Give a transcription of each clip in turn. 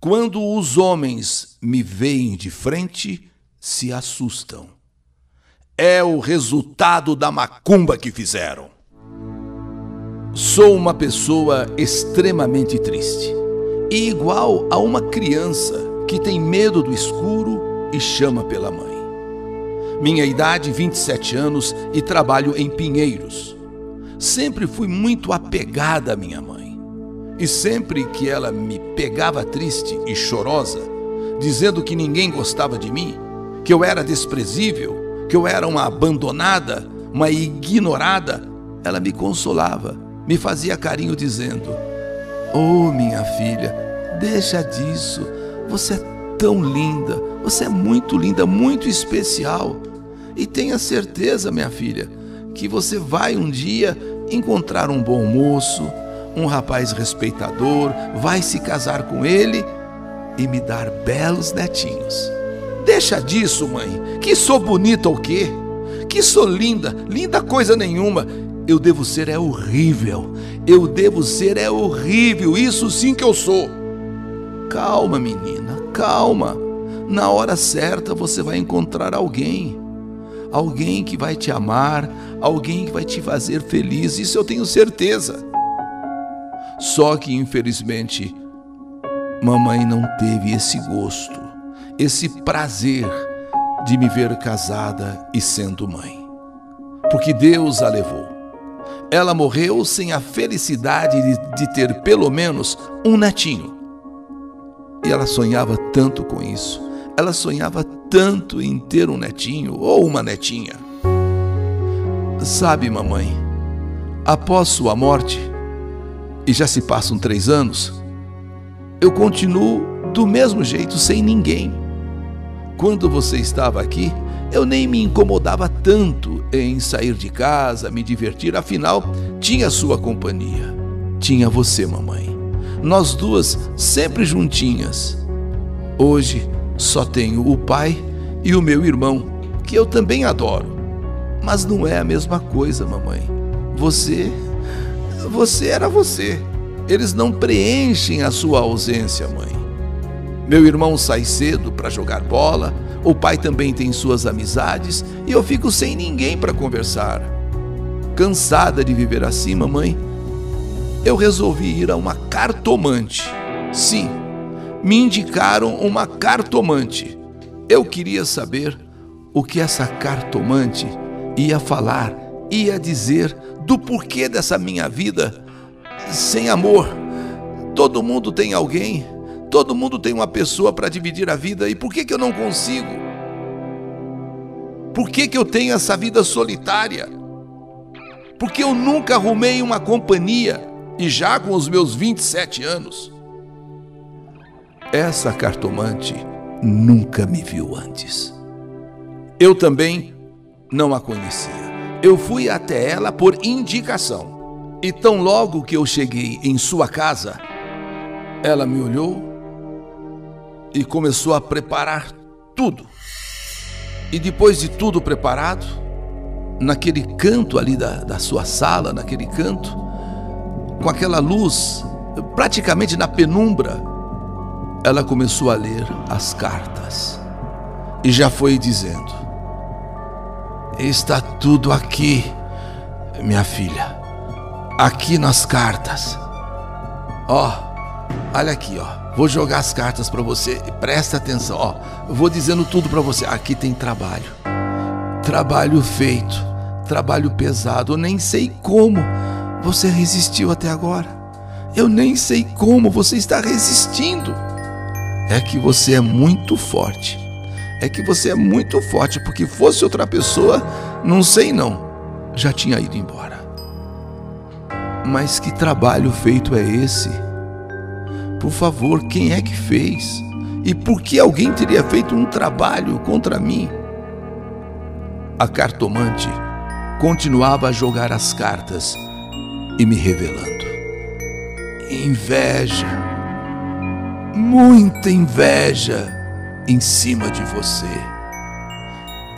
Quando os homens me veem de frente, se assustam. É o resultado da macumba que fizeram. Sou uma pessoa extremamente triste e igual a uma criança que tem medo do escuro e chama pela mãe. Minha idade, 27 anos e trabalho em Pinheiros. Sempre fui muito apegada à minha mãe. E sempre que ela me pegava triste e chorosa, dizendo que ninguém gostava de mim, que eu era desprezível, que eu era uma abandonada, uma ignorada, ela me consolava, me fazia carinho dizendo: Oh, minha filha, deixa disso. Você é tão linda, você é muito linda, muito especial. E tenha certeza, minha filha, que você vai um dia encontrar um bom moço, um rapaz respeitador, vai se casar com ele e me dar belos netinhos. Deixa disso, mãe. Que sou bonita ou quê? Que sou linda, linda coisa nenhuma. Eu devo ser é horrível. Eu devo ser é horrível. Isso sim que eu sou. Calma, menina, calma. Na hora certa você vai encontrar alguém. Alguém que vai te amar, alguém que vai te fazer feliz. Isso eu tenho certeza. Só que, infelizmente, mamãe não teve esse gosto, esse prazer de me ver casada e sendo mãe. Porque Deus a levou. Ela morreu sem a felicidade de, de ter pelo menos um netinho. E ela sonhava tanto com isso. Ela sonhava tanto em ter um netinho ou uma netinha. Sabe, mamãe, após sua morte, e já se passam três anos, eu continuo do mesmo jeito, sem ninguém. Quando você estava aqui, eu nem me incomodava tanto em sair de casa, me divertir, afinal, tinha sua companhia. Tinha você, mamãe. Nós duas sempre juntinhas. Hoje só tenho o pai e o meu irmão, que eu também adoro. Mas não é a mesma coisa, mamãe. Você você era você. Eles não preenchem a sua ausência, mãe. Meu irmão sai cedo para jogar bola, o pai também tem suas amizades e eu fico sem ninguém para conversar. Cansada de viver assim, mamãe, eu resolvi ir a uma cartomante. Sim, me indicaram uma cartomante. Eu queria saber o que essa cartomante ia falar, ia dizer do porquê dessa minha vida sem amor. Todo mundo tem alguém, todo mundo tem uma pessoa para dividir a vida, e por que, que eu não consigo? Por que, que eu tenho essa vida solitária? Porque eu nunca arrumei uma companhia, e já com os meus 27 anos. Essa cartomante nunca me viu antes. Eu também não a conhecia. Eu fui até ela por indicação. E tão logo que eu cheguei em sua casa, ela me olhou e começou a preparar tudo. E depois de tudo preparado, naquele canto ali da, da sua sala, naquele canto, com aquela luz, praticamente na penumbra, ela começou a ler as cartas e já foi dizendo: Está tudo aqui, minha filha. Aqui nas cartas. Ó, oh, olha aqui, ó. Vou jogar as cartas para você. Presta atenção, ó. Vou dizendo tudo para você. Aqui tem trabalho. Trabalho feito. Trabalho pesado. Eu nem sei como você resistiu até agora. Eu nem sei como você está resistindo. É que você é muito forte é que você é muito forte, porque fosse outra pessoa, não sei não, já tinha ido embora. Mas que trabalho feito é esse? Por favor, quem é que fez? E por que alguém teria feito um trabalho contra mim? A cartomante continuava a jogar as cartas e me revelando. Inveja, muita inveja em cima de você.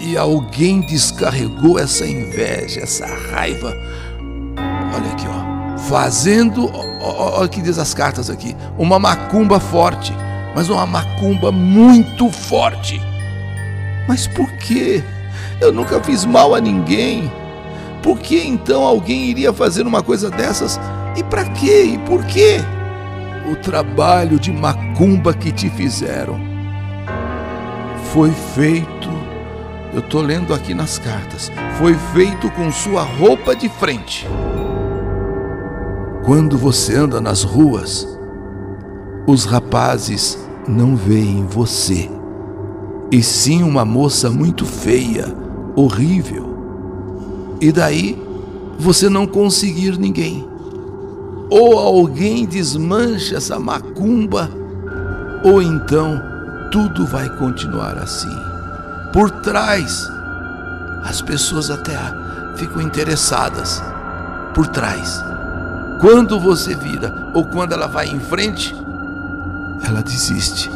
E alguém descarregou essa inveja, essa raiva. Olha aqui, ó. Fazendo, olha o que diz as cartas aqui, uma macumba forte mas uma macumba muito forte. Mas por quê? Eu nunca fiz mal a ninguém. Por que então alguém iria fazer uma coisa dessas? E para quê? E por quê? O trabalho de macumba que te fizeram foi feito, eu estou lendo aqui nas cartas, foi feito com sua roupa de frente. Quando você anda nas ruas, os rapazes não veem você, e sim uma moça muito feia, horrível. E daí você não conseguir ninguém. Ou alguém desmancha essa macumba, ou então tudo vai continuar assim. Por trás, as pessoas até ficam interessadas. Por trás. Quando você vira ou quando ela vai em frente, ela desiste.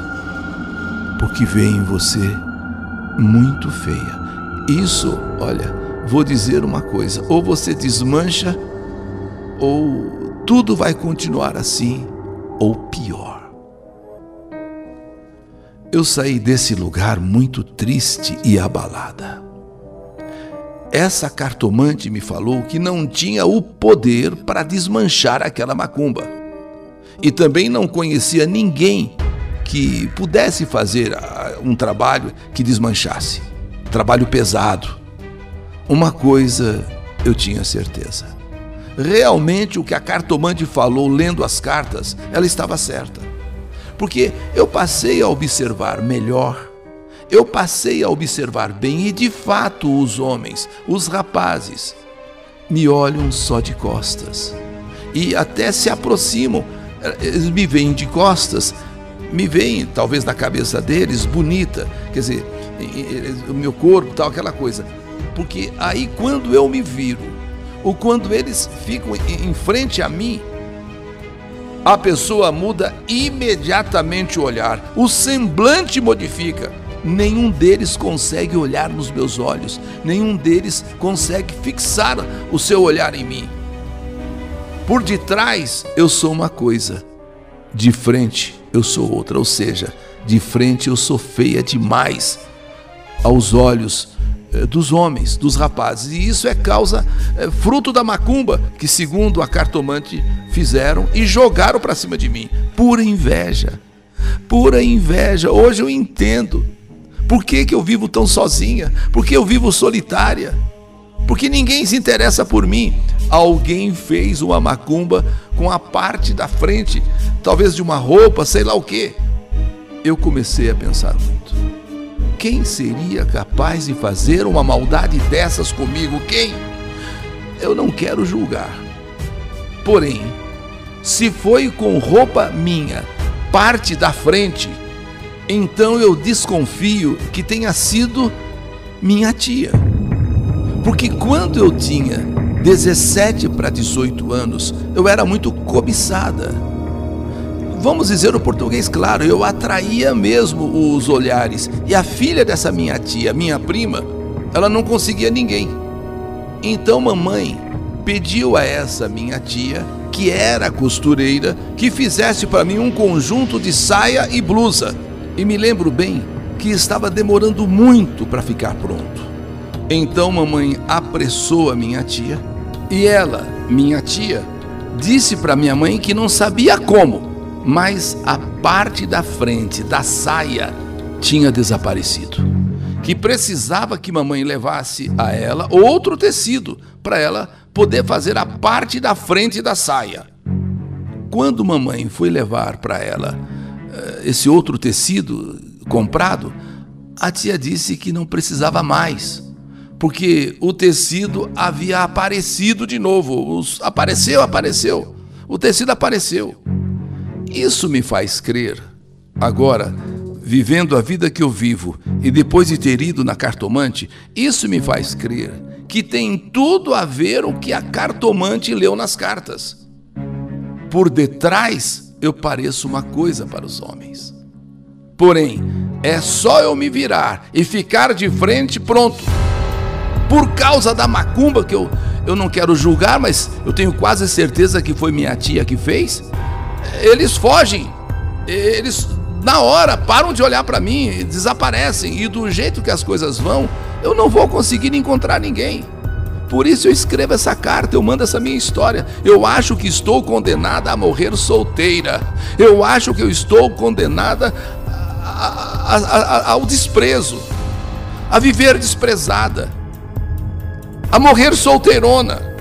Porque vê em você muito feia. Isso, olha, vou dizer uma coisa: ou você desmancha, ou tudo vai continuar assim, ou pior. Eu saí desse lugar muito triste e abalada. Essa cartomante me falou que não tinha o poder para desmanchar aquela macumba. E também não conhecia ninguém que pudesse fazer ah, um trabalho que desmanchasse. Trabalho pesado. Uma coisa eu tinha certeza. Realmente o que a cartomante falou lendo as cartas, ela estava certa porque eu passei a observar melhor, eu passei a observar bem e de fato os homens, os rapazes, me olham só de costas. E até se aproximam, eles me veem de costas, me veem talvez na cabeça deles bonita, quer dizer, o meu corpo, tal, aquela coisa. Porque aí quando eu me viro, ou quando eles ficam em frente a mim, a pessoa muda imediatamente o olhar, o semblante modifica. Nenhum deles consegue olhar nos meus olhos, nenhum deles consegue fixar o seu olhar em mim. Por detrás eu sou uma coisa, de frente eu sou outra, ou seja, de frente eu sou feia demais. Aos olhos dos homens, dos rapazes. E isso é causa, é, fruto da macumba que, segundo a cartomante, fizeram e jogaram para cima de mim. Pura inveja. Pura inveja. Hoje eu entendo. Por que, que eu vivo tão sozinha? Por que eu vivo solitária? Porque ninguém se interessa por mim. Alguém fez uma macumba com a parte da frente, talvez de uma roupa, sei lá o que. Eu comecei a pensar muito. Quem seria capaz de fazer uma maldade dessas comigo? Quem? Eu não quero julgar. Porém, se foi com roupa minha, parte da frente, então eu desconfio que tenha sido minha tia. Porque quando eu tinha 17 para 18 anos, eu era muito cobiçada Vamos dizer o português claro, eu atraía mesmo os olhares. E a filha dessa minha tia, minha prima, ela não conseguia ninguém. Então mamãe pediu a essa minha tia, que era costureira, que fizesse para mim um conjunto de saia e blusa. E me lembro bem que estava demorando muito para ficar pronto. Então mamãe apressou a minha tia e ela, minha tia, disse para minha mãe que não sabia como, mas a parte da frente da saia tinha desaparecido. Que precisava que mamãe levasse a ela outro tecido para ela poder fazer a parte da frente da saia. Quando mamãe foi levar para ela eh, esse outro tecido comprado, a tia disse que não precisava mais, porque o tecido havia aparecido de novo. Apareceu, apareceu. O tecido apareceu. Isso me faz crer. Agora, vivendo a vida que eu vivo e depois de ter ido na cartomante, isso me faz crer que tem tudo a ver o que a cartomante leu nas cartas. Por detrás eu pareço uma coisa para os homens. Porém, é só eu me virar e ficar de frente pronto. Por causa da macumba que eu, eu não quero julgar, mas eu tenho quase certeza que foi minha tia que fez eles fogem, eles na hora param de olhar para mim, desaparecem e do jeito que as coisas vão, eu não vou conseguir encontrar ninguém. Por isso eu escrevo essa carta, eu mando essa minha história. Eu acho que estou condenada a morrer solteira. Eu acho que eu estou condenada a, a, a, ao desprezo, a viver desprezada, a morrer solteirona.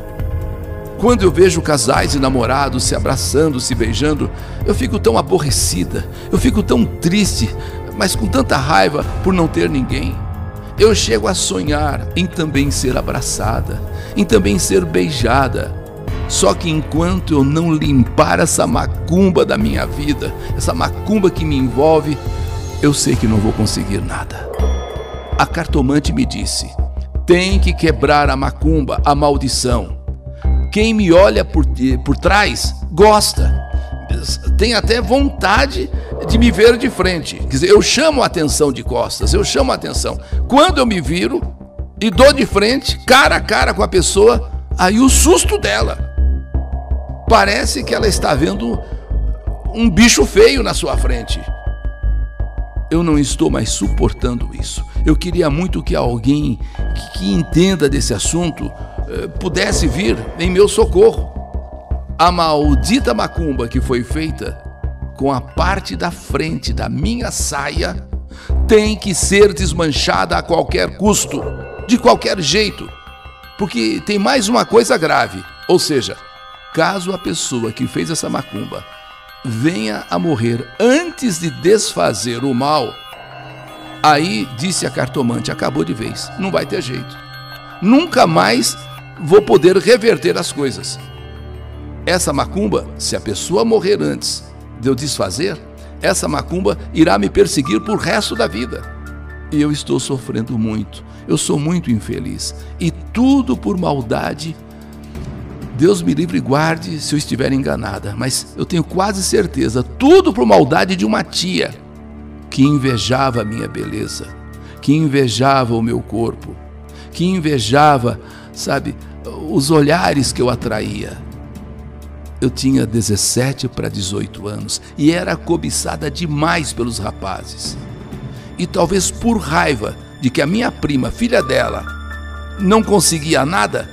Quando eu vejo casais e namorados se abraçando, se beijando, eu fico tão aborrecida, eu fico tão triste, mas com tanta raiva por não ter ninguém. Eu chego a sonhar em também ser abraçada, em também ser beijada. Só que enquanto eu não limpar essa macumba da minha vida, essa macumba que me envolve, eu sei que não vou conseguir nada. A cartomante me disse: tem que quebrar a macumba, a maldição. Quem me olha por, por trás gosta, tem até vontade de me ver de frente. Quer dizer, eu chamo a atenção de costas, eu chamo a atenção. Quando eu me viro e dou de frente, cara a cara com a pessoa, aí o susto dela. Parece que ela está vendo um bicho feio na sua frente. Eu não estou mais suportando isso. Eu queria muito que alguém que, que entenda desse assunto pudesse vir em meu socorro. A maldita macumba que foi feita com a parte da frente da minha saia tem que ser desmanchada a qualquer custo, de qualquer jeito. Porque tem mais uma coisa grave, ou seja, caso a pessoa que fez essa macumba venha a morrer antes de desfazer o mal, aí disse a cartomante: acabou de vez, não vai ter jeito. Nunca mais vou poder reverter as coisas. Essa macumba, se a pessoa morrer antes de eu desfazer, essa macumba irá me perseguir por resto da vida. E eu estou sofrendo muito, eu sou muito infeliz. E tudo por maldade. Deus me livre e guarde se eu estiver enganada, mas eu tenho quase certeza, tudo por maldade de uma tia que invejava a minha beleza, que invejava o meu corpo, que invejava, sabe, os olhares que eu atraía eu tinha 17 para 18 anos e era cobiçada demais pelos rapazes. E talvez por raiva de que a minha prima, filha dela, não conseguia nada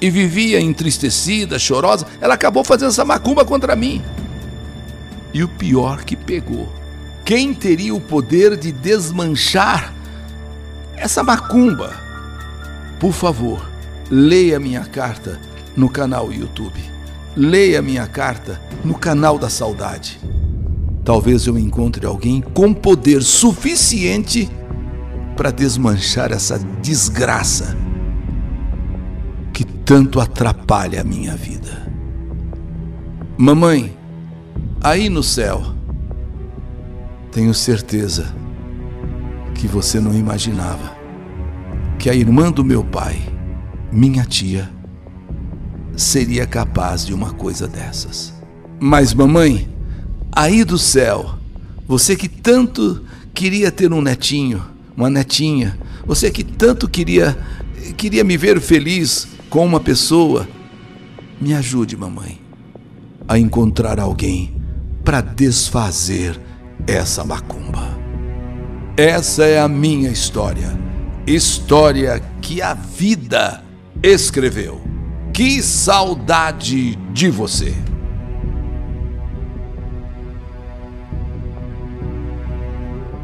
e vivia entristecida, chorosa, ela acabou fazendo essa macumba contra mim. E o pior que pegou. Quem teria o poder de desmanchar essa macumba? Por favor, leia minha carta no canal YouTube leia minha carta no canal da saudade. Talvez eu encontre alguém com poder suficiente para desmanchar essa desgraça que tanto atrapalha a minha vida. Mamãe, aí no céu, tenho certeza que você não imaginava que a irmã do meu pai, minha tia, seria capaz de uma coisa dessas. Mas, mamãe, aí do céu, você que tanto queria ter um netinho, uma netinha, você que tanto queria queria me ver feliz com uma pessoa, me ajude, mamãe, a encontrar alguém para desfazer essa macumba. Essa é a minha história, história que a vida escreveu. Que saudade de você!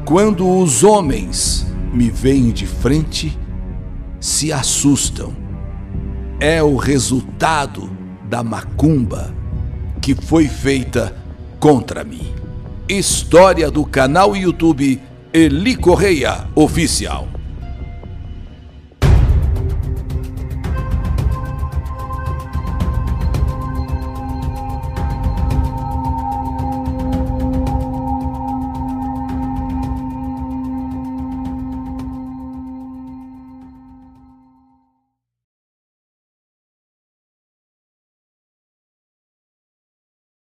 Quando os homens me veem de frente, se assustam. É o resultado da macumba que foi feita contra mim. História do canal YouTube Eli Correia Oficial.